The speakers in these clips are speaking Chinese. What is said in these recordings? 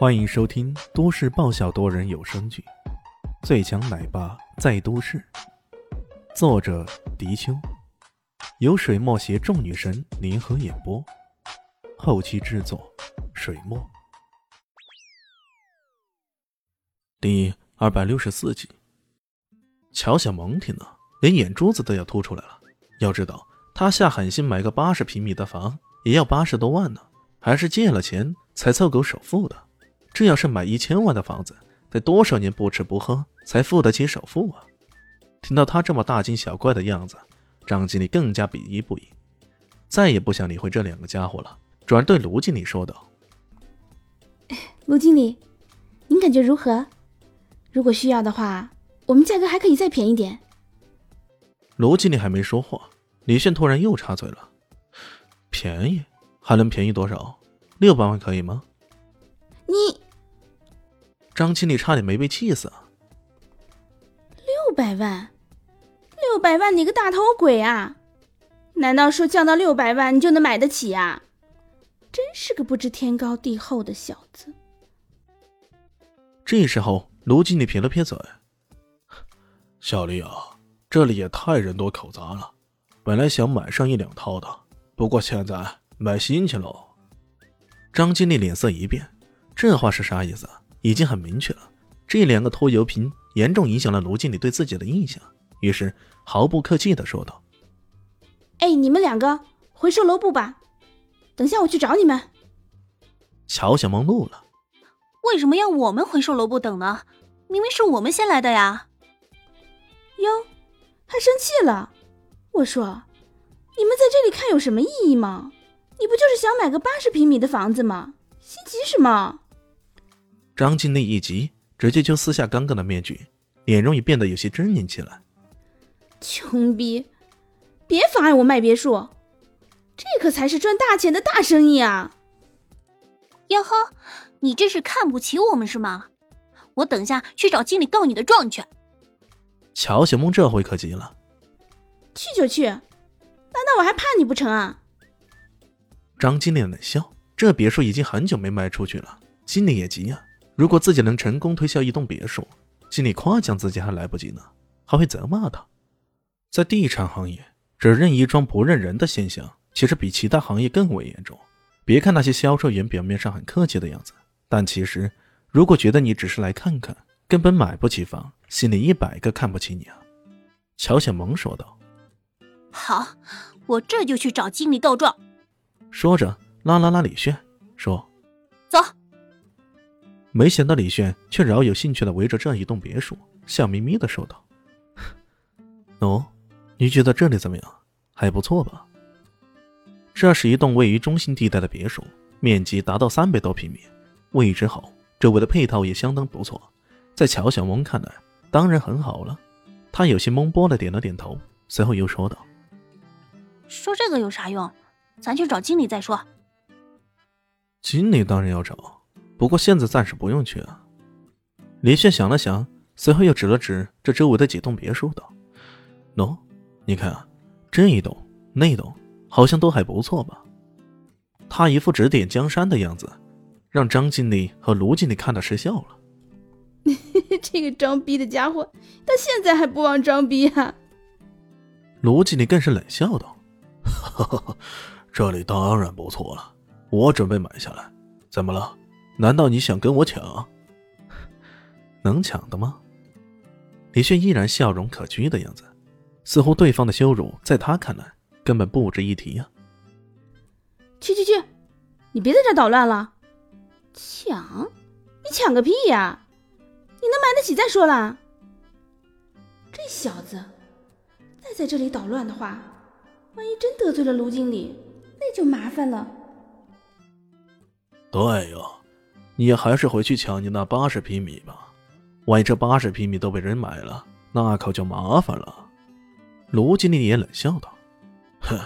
欢迎收听都市爆笑多人有声剧《最强奶爸在都市》，作者：迪秋，由水墨携众女神联合演播，后期制作：水墨。第二百六十四集，乔小萌听了，连眼珠子都要凸出来了。要知道，他下狠心买个八十平米的房，也要八十多万呢，还是借了钱才凑够首付的。这要是买一千万的房子，得多少年不吃不喝才付得起首付啊？听到他这么大惊小怪的样子，张经理更加鄙夷不已，再也不想理会这两个家伙了，转而对卢经理说道：“卢经理，您感觉如何？如果需要的话，我们价格还可以再便宜点。”卢经理还没说话，李炫突然又插嘴了：“便宜？还能便宜多少？六百万可以吗？”你。张经理差点没被气死啊！六百万，六百万，你个大头鬼啊！难道说降到六百万你就能买得起啊？真是个不知天高地厚的小子！这时候，卢经理撇了撇嘴：“小丽啊，这里也太人多口杂了。本来想买上一两套的，不过现在买新去喽。”张经理脸色一变，这话是啥意思？已经很明确了，这两个拖油瓶严重影响了卢经理对自己的印象，于是毫不客气的说道：“哎，你们两个回售楼部吧，等下我去找你们。”乔小萌怒了：“为什么要我们回售楼部等呢？明明是我们先来的呀！”哟，还生气了？我说，你们在这里看有什么意义吗？你不就是想买个八十平米的房子吗？心急什么？张经理一急，直接就撕下刚刚的面具，脸容也变得有些狰狞起来。穷逼，别妨碍我卖别墅，这可才是赚大钱的大生意啊！哟呵，你这是看不起我们是吗？我等下去找经理告你的状去。乔小梦这回可急了，去就去，难道我还怕你不成啊？张经理冷笑，这别墅已经很久没卖出去了，心里也急啊。如果自己能成功推销一栋别墅，经理夸奖自己还来不及呢，还会责骂他。在地产行业，只认一桩不认人的现象，其实比其他行业更为严重。别看那些销售员表面上很客气的样子，但其实，如果觉得你只是来看看，根本买不起房，心里一百个看不起你啊！乔小萌说道。好，我这就去找经理告状。说着，拉拉拉李炫，说：“走。”没想到李炫却饶有兴趣的围着这一栋别墅，笑眯眯的说道：“喏，你觉得这里怎么样？还不错吧？这是一栋位于中心地带的别墅，面积达到三百多平米，位置好，周围的配套也相当不错。在乔小萌看来，当然很好了。他有些懵波的点了点头，随后又说道：‘说这个有啥用？咱去找经理再说。’经理当然要找。”不过现在暂时不用去啊。李炫想了想，随后又指了指这周围的几栋别墅，道：“喏，你看啊，这一栋、那栋，好像都还不错吧？”他一副指点江山的样子，让张经理和卢经理看的失笑了。这个装逼的家伙，到现在还不忘装逼啊！卢经理更是冷笑道：“哈哈，这里当然不错了，我准备买下来，怎么了？”难道你想跟我抢？能抢的吗？李炫依然笑容可掬的样子，似乎对方的羞辱在他看来根本不值一提呀。去去去，你别在这捣乱了！抢？你抢个屁呀！你能买得起再说啦。这小子再在这里捣乱的话，万一真得罪了卢经理，那就麻烦了。对呀。你还是回去抢你那八十平米吧，万一这八十平米都被人买了，那可就麻烦了。卢经理也冷笑道：“哼，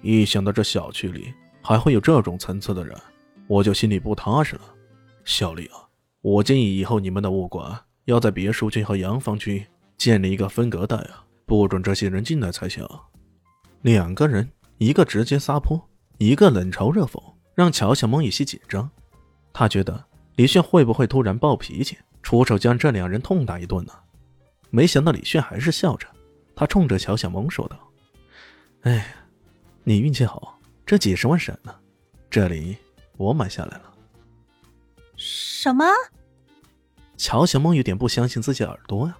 一想到这小区里还会有这种层次的人，我就心里不踏实了。小丽啊，我建议以后你们的物管要在别墅区和洋房区建立一个分隔带啊，不准这些人进来才行。”两个人，一个直接撒泼，一个冷嘲热讽，让乔小萌有些紧张。他觉得李炫会不会突然暴脾气，出手将这两人痛打一顿呢？没想到李炫还是笑着，他冲着乔小萌说道：“哎，你运气好，这几十万省了，这里我买下来了。”什么？乔小萌有点不相信自己耳朵呀。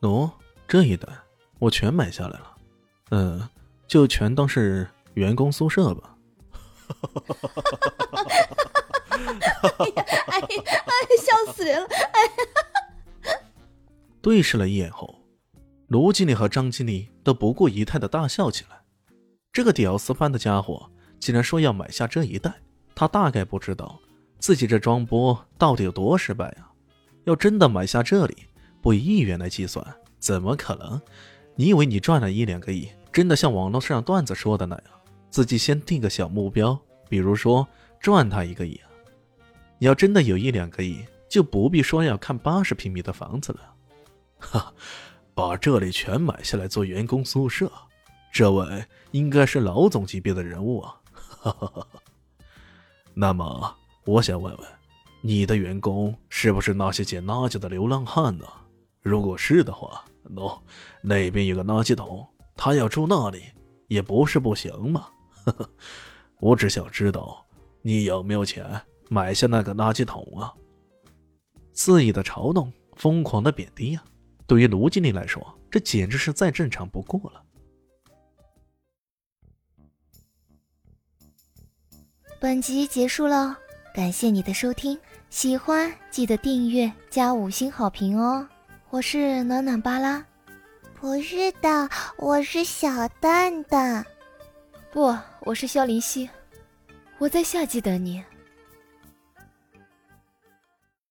喏，这一单我全买下来了，嗯，就全当是员工宿舍吧。哎呀，哎呀，哎哎，笑死人了！哎，对视了一眼后，卢经理和张经理都不顾仪态的大笑起来。这个屌丝般的家伙竟然说要买下这一袋，他大概不知道自己这装波到底有多失败啊！要真的买下这里，不以亿元来计算，怎么可能？你以为你赚了一两个亿，真的像网络上段子说的那样，自己先定个小目标，比如说赚他一个亿？你要真的有一两个亿，就不必说要看八十平米的房子了。哈，把这里全买下来做员工宿舍，这位应该是老总级别的人物啊！哈哈哈哈。那么，我想问问，你的员工是不是那些捡垃圾的流浪汉呢？如果是的话，喏，那边有个垃圾桶，他要住那里也不是不行嘛。呵呵，我只想知道你有没有钱。买下那个垃圾桶啊！肆意的嘲弄，疯狂的贬低啊！对于卢经理来说，这简直是再正常不过了。本集结束了，感谢你的收听，喜欢记得订阅加五星好评哦！我是暖暖巴拉，不是的，我是小蛋蛋，不，我是萧林希，我在夏季等你。